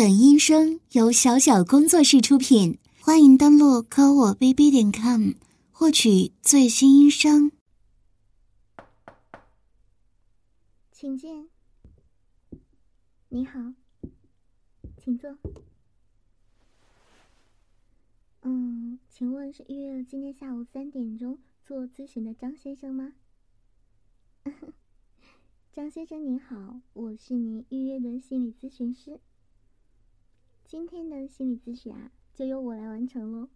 本音声由小小工作室出品，欢迎登录科我 bb 点 com 获取最新音声。请进。你好，请坐。嗯，请问是预约了今天下午三点钟做咨询的张先生吗？张先生您好，我是您预约的心理咨询师。今天的心理咨询啊，就由我来完成喽。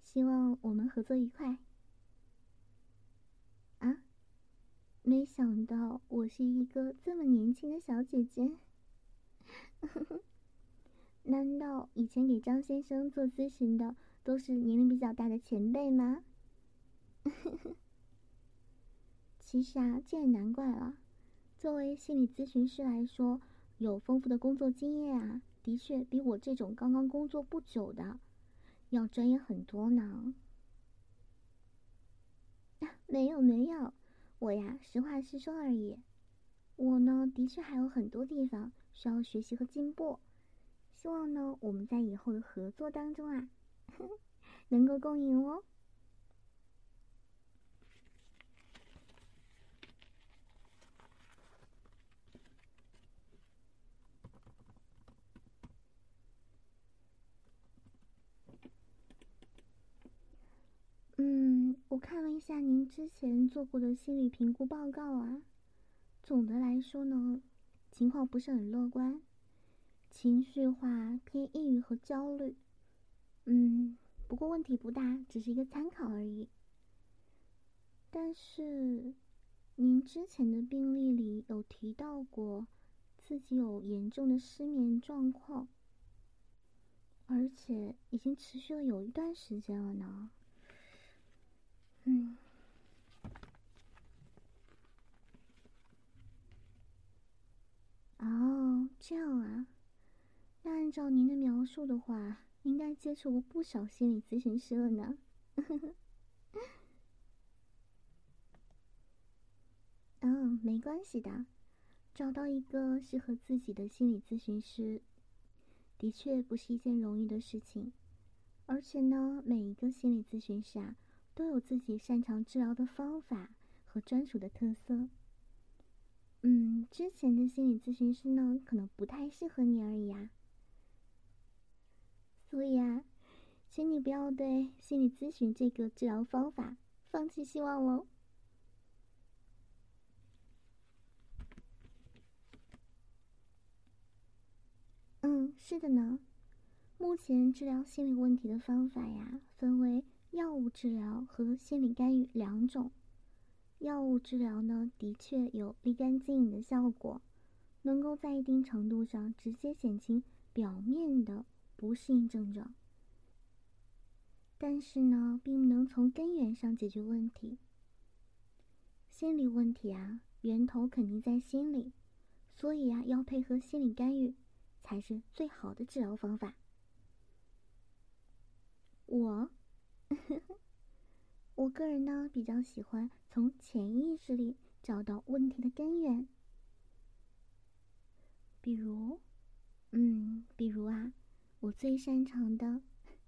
希望我们合作愉快。啊，没想到我是一个这么年轻的小姐姐。难道以前给张先生做咨询的都是年龄比较大的前辈吗？其实啊，这也难怪了。作为心理咨询师来说，有丰富的工作经验啊。的确比我这种刚刚工作不久的要专业很多呢。没有没有，我呀实话实说而已。我呢的确还有很多地方需要学习和进步，希望呢我们在以后的合作当中啊 能够共赢哦。我看了一下您之前做过的心理评估报告啊，总的来说呢，情况不是很乐观，情绪化、偏抑郁和焦虑。嗯，不过问题不大，只是一个参考而已。但是，您之前的病历里有提到过自己有严重的失眠状况，而且已经持续了有一段时间了呢。哦，这样啊。那按照您的描述的话，应该接触过不少心理咨询师了呢。嗯，没关系的，找到一个适合自己的心理咨询师，的确不是一件容易的事情。而且呢，每一个心理咨询师啊。都有自己擅长治疗的方法和专属的特色。嗯，之前的心理咨询师呢，可能不太适合你而已啊。所以啊，请你不要对心理咨询这个治疗方法放弃希望喽。嗯，是的呢。目前治疗心理问题的方法呀，分为。药物治疗和心理干预两种。药物治疗呢，的确有立竿见影的效果，能够在一定程度上直接减轻表面的不适应症状。但是呢，并不能从根源上解决问题。心理问题啊，源头肯定在心里，所以啊，要配合心理干预，才是最好的治疗方法。我。我个人呢，比较喜欢从潜意识里找到问题的根源。比如，嗯，比如啊，我最擅长的，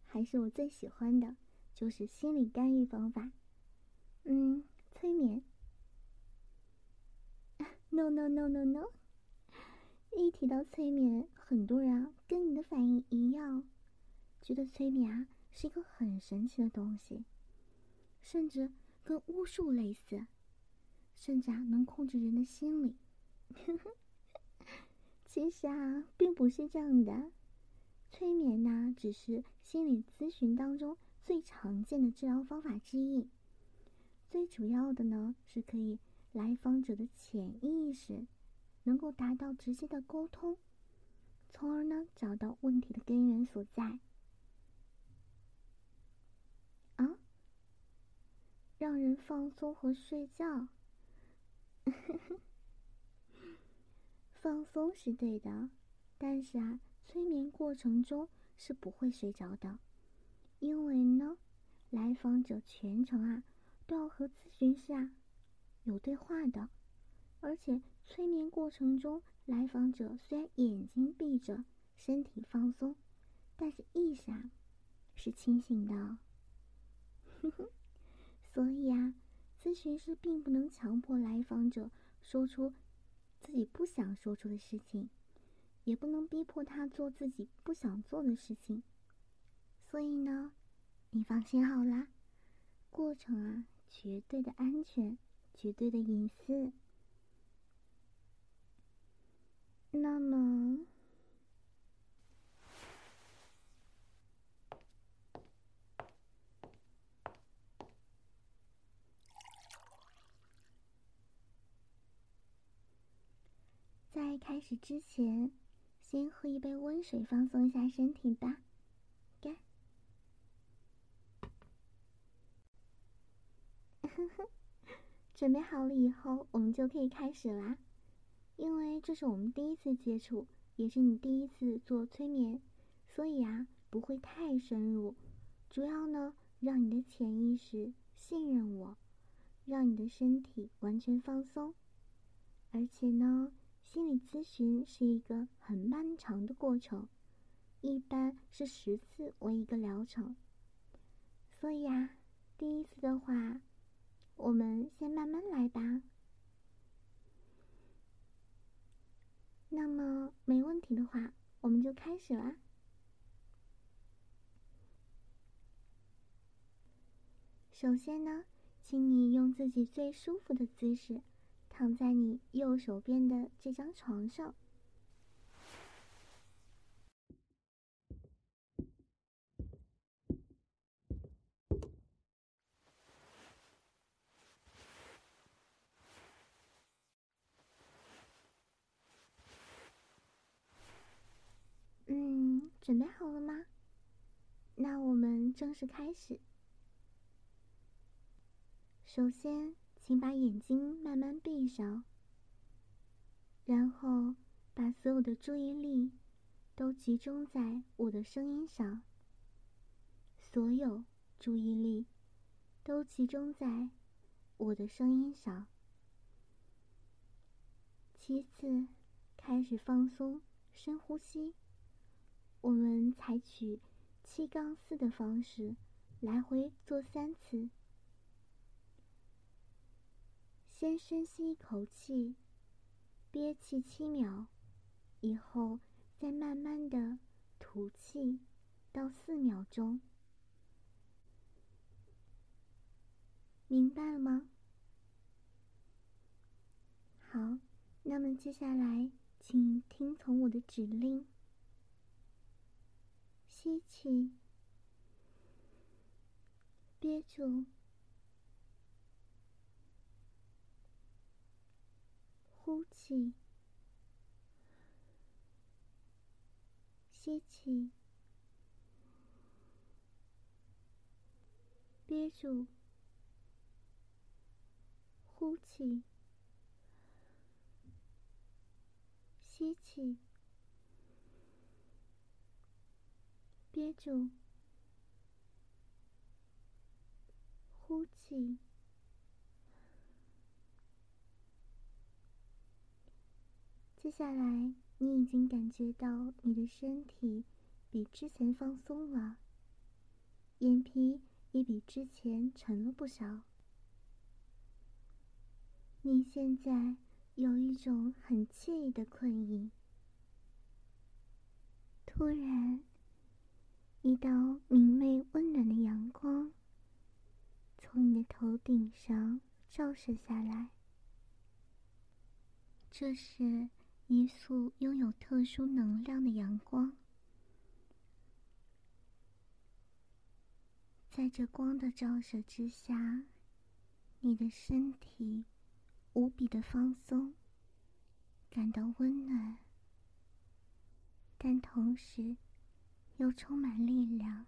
还是我最喜欢的，就是心理干预方法。嗯，催眠。No no no no no！一提到催眠，很多人，跟你的反应一样，觉得催眠啊。是一个很神奇的东西，甚至跟巫术类似，甚至啊能控制人的心理。其实啊，并不是这样的。催眠呢，只是心理咨询当中最常见的治疗方法之一。最主要的呢，是可以来访者的潜意识能够达到直接的沟通，从而呢找到问题的根源所在。让人放松和睡觉，放松是对的，但是啊，催眠过程中是不会睡着的，因为呢，来访者全程啊都要和咨询师啊有对话的，而且催眠过程中，来访者虽然眼睛闭着，身体放松，但是意识啊是清醒的。所以啊，咨询师并不能强迫来访者说出自己不想说出的事情，也不能逼迫他做自己不想做的事情。所以呢，你放心好啦，过程啊绝对的安全，绝对的隐私。那么。在开始之前，先喝一杯温水，放松一下身体吧。干。准备好了以后，我们就可以开始啦。因为这是我们第一次接触，也是你第一次做催眠，所以啊，不会太深入。主要呢，让你的潜意识信任我，让你的身体完全放松，而且呢。心理咨询是一个很漫长的过程，一般是十次为一个疗程。所以啊，第一次的话，我们先慢慢来吧。那么没问题的话，我们就开始啦。首先呢，请你用自己最舒服的姿势。躺在你右手边的这张床上。嗯，准备好了吗？那我们正式开始。首先。请把眼睛慢慢闭上，然后把所有的注意力都集中在我的声音上。所有注意力都集中在我的声音上。其次，开始放松，深呼吸。我们采取七杠四的方式，来回做三次。先深吸一口气，憋气七秒，以后再慢慢的吐气，到四秒钟，明白了吗？好，那么接下来请听从我的指令，吸气，憋住。呼吸气，憋住，呼气，吸气，憋住，呼气。接下来，你已经感觉到你的身体比之前放松了，眼皮也比之前沉了不少。你现在有一种很惬意的困意。突然，一道明媚温暖的阳光从你的头顶上照射下来，这是。一束拥有特殊能量的阳光，在这光的照射之下，你的身体无比的放松，感到温暖，但同时又充满力量。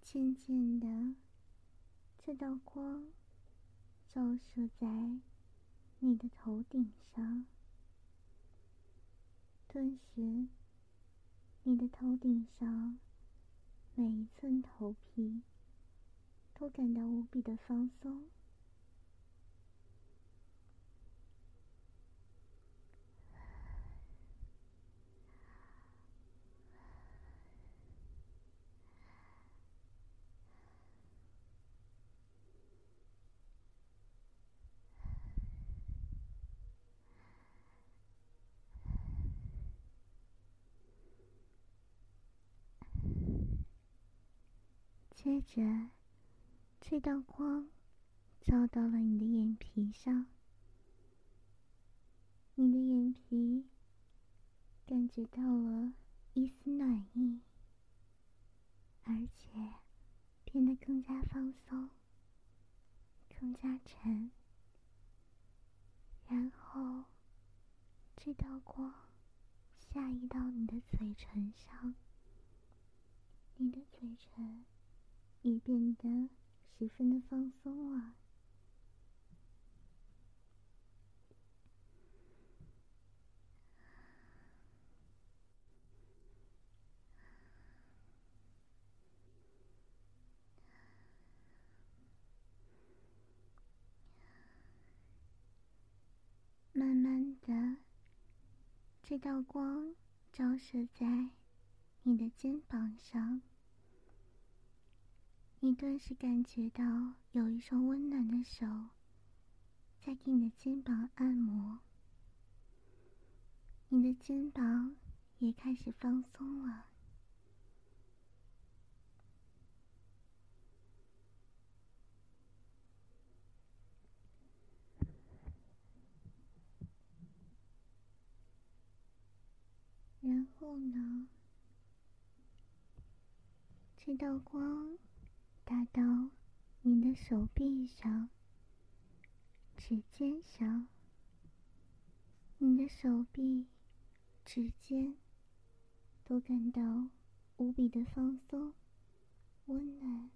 渐渐的，这道光照射在。你的头顶上，顿时，你的头顶上每一寸头皮都感到无比的放松。接着，这道光照到了你的眼皮上，你的眼皮感觉到了一丝暖意，而且变得更加放松，更加沉。然后，这道光下移到你的嘴唇上，你的嘴唇。也变得十分的放松了。慢慢的，这道光照射在你的肩膀上。你顿时感觉到有一双温暖的手在给你的肩膀按摩，你的肩膀也开始放松了。然后呢，这道光。打到你的手臂上、指尖上，你的手臂、指尖都感到无比的放松、温暖。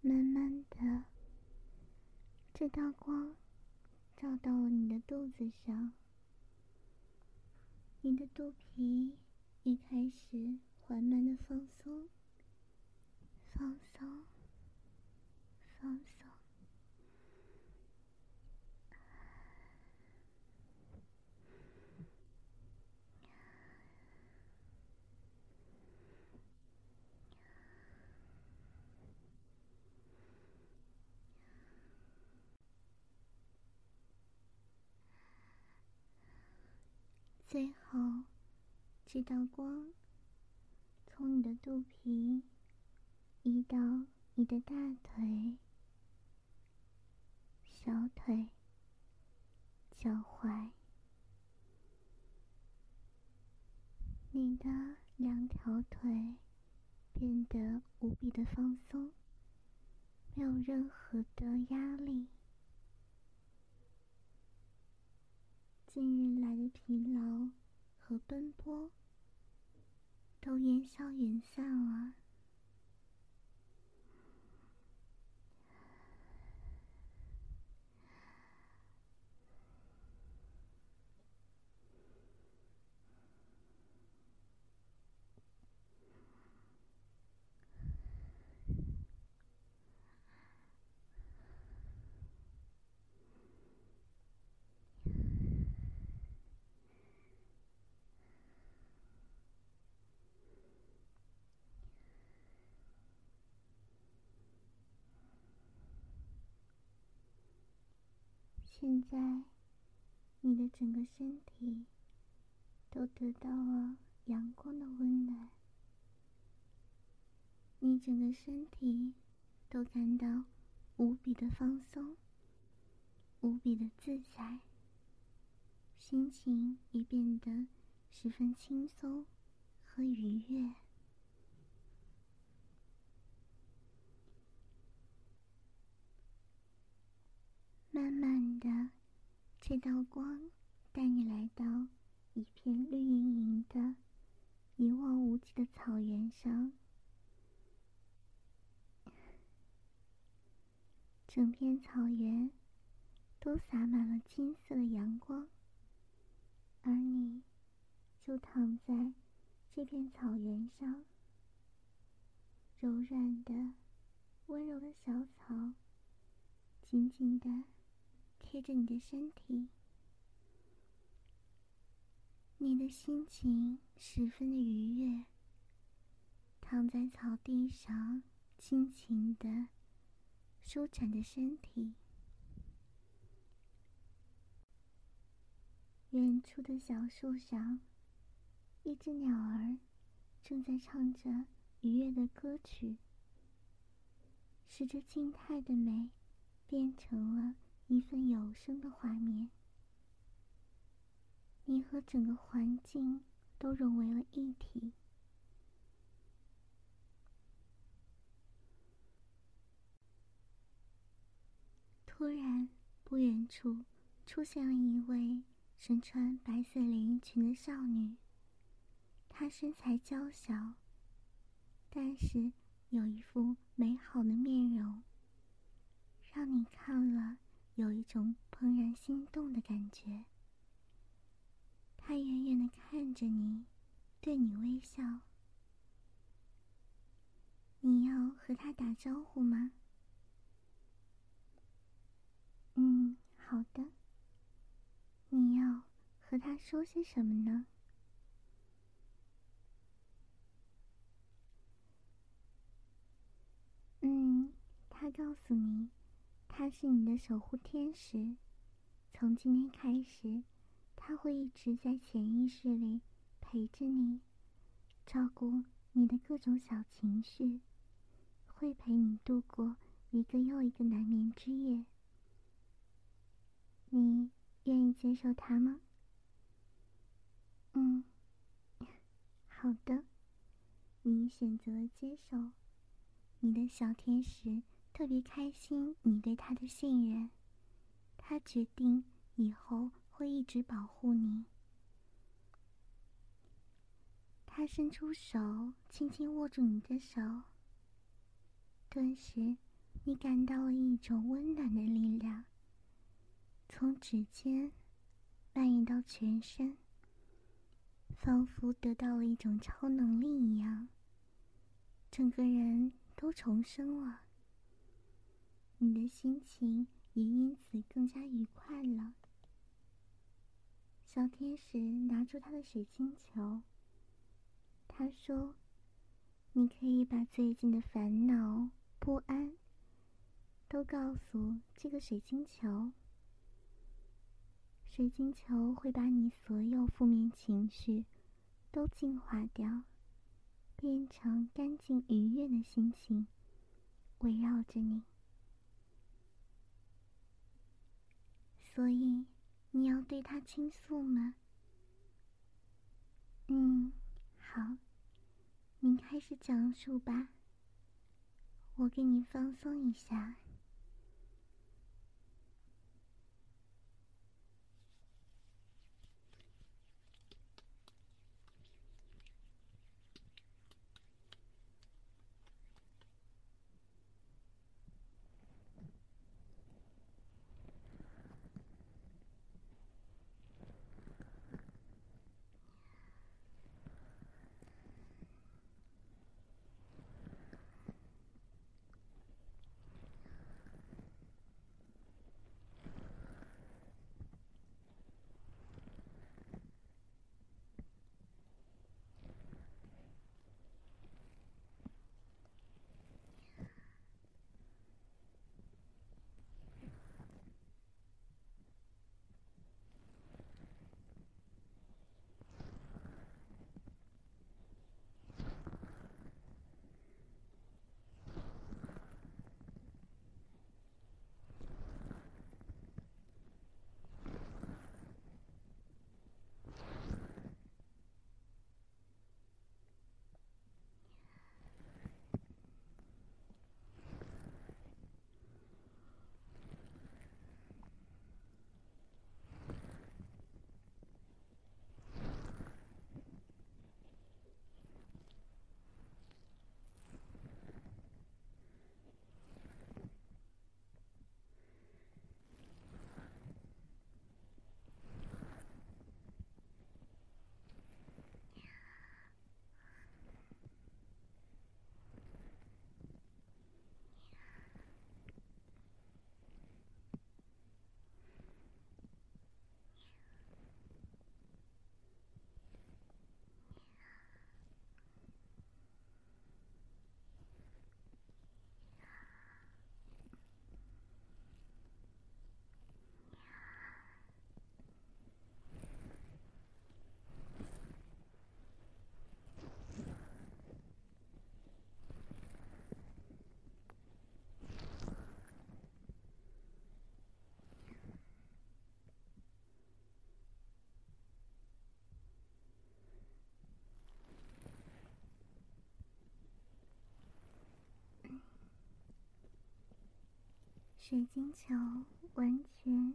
慢慢的，这道光照到了你的肚子上。你的肚皮也开始缓慢的放松，放松，放松。最后，这道光从你的肚皮移到你的大腿、小腿、脚踝，你的两条腿变得无比的放松，没有任何的压力。近日来的疲劳和奔波都烟消云散了。现在，你的整个身体都得到了阳光的温暖，你整个身体都感到无比的放松，无比的自在，心情也变得十分轻松和愉悦。慢慢的，这道光带你来到一片绿莹莹的、一望无际的草原上。整片草原都洒满了金色的阳光，而你就躺在这片草原上。柔软的、温柔的小草，紧紧的。贴着你的身体，你的心情十分的愉悦。躺在草地上，尽情的舒展着身体。远处的小树上，一只鸟儿正在唱着愉悦的歌曲，使这静态的美变成了一份有声的画面。你和整个环境都融为了一体。突然，不远处出现了一位身穿白色连衣裙的少女。她身材娇小，但是有一副美好的面容，让你看了有一种怦然心动的感觉。他远远的看着你，对你微笑。你要和他打招呼吗？嗯，好的。你要和他说些什么呢？嗯，他告诉你，他是你的守护天使。从今天开始，他会一直在潜意识里陪着你，照顾你的各种小情绪，会陪你度过一个又一个难眠之夜。你愿意接受他吗？嗯，好的，你选择接受。你的小天使特别开心你对他的信任，他决定以后会一直保护你。他伸出手，轻轻握住你的手，顿时，你感到了一种温暖的力量。从指尖蔓延到全身，仿佛得到了一种超能力一样，整个人都重生了。你的心情也因此更加愉快了。小天使拿出他的水晶球，他说：“你可以把最近的烦恼、不安都告诉这个水晶球。”水晶球会把你所有负面情绪都净化掉，变成干净愉悦的心情，围绕着你。所以，你要对他倾诉吗？嗯，好，您开始讲述吧。我给你放松一下。水晶球完全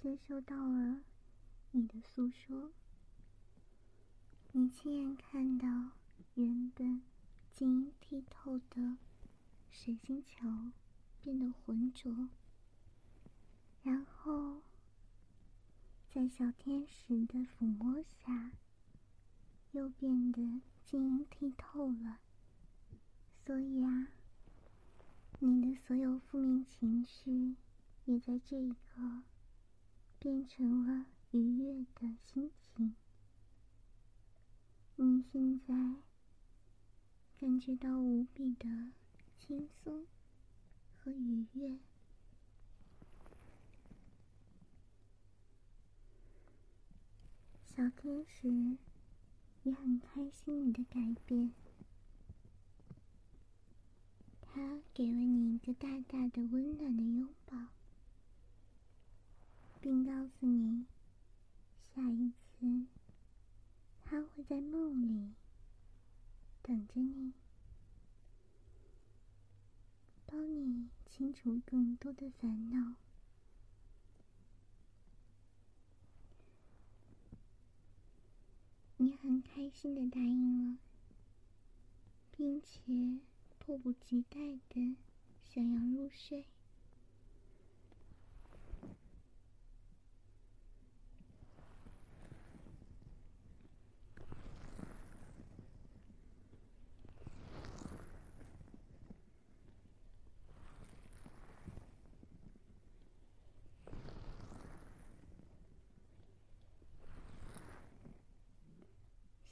接收到了你的诉说，你亲眼看到原本晶莹剔透的水晶球变得浑浊，然后在小天使的抚摸下，又变得晶莹剔透了。所以啊。你的所有负面情绪，也在这一刻变成了愉悦的心情。你现在感觉到无比的轻松和愉悦，小天使也很开心你的改变。他给了你一个大大的、温暖的拥抱，并告诉你，下一次他会在梦里等着你，帮你清除更多的烦恼。你很开心的答应了，并且。迫不及待的想要入睡。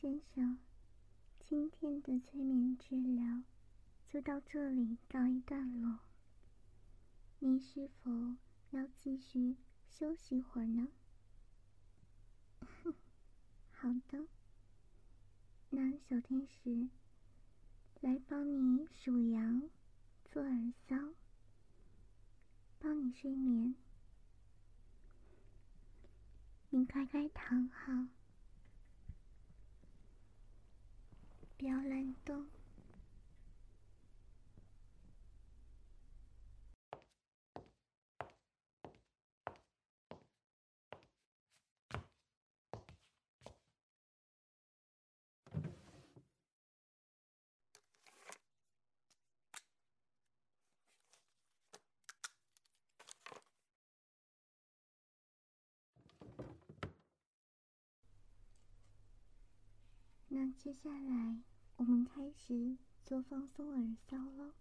先生，今天的催眠治疗。就到这里告一段落。你是否要继续休息会儿呢？好的，那小天使来帮你数羊、做耳骚，帮你睡眠。你乖乖躺好，不要乱动。接下来，我们开始做放松耳骚喽。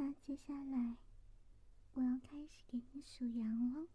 那接下来我要开始给你数羊了。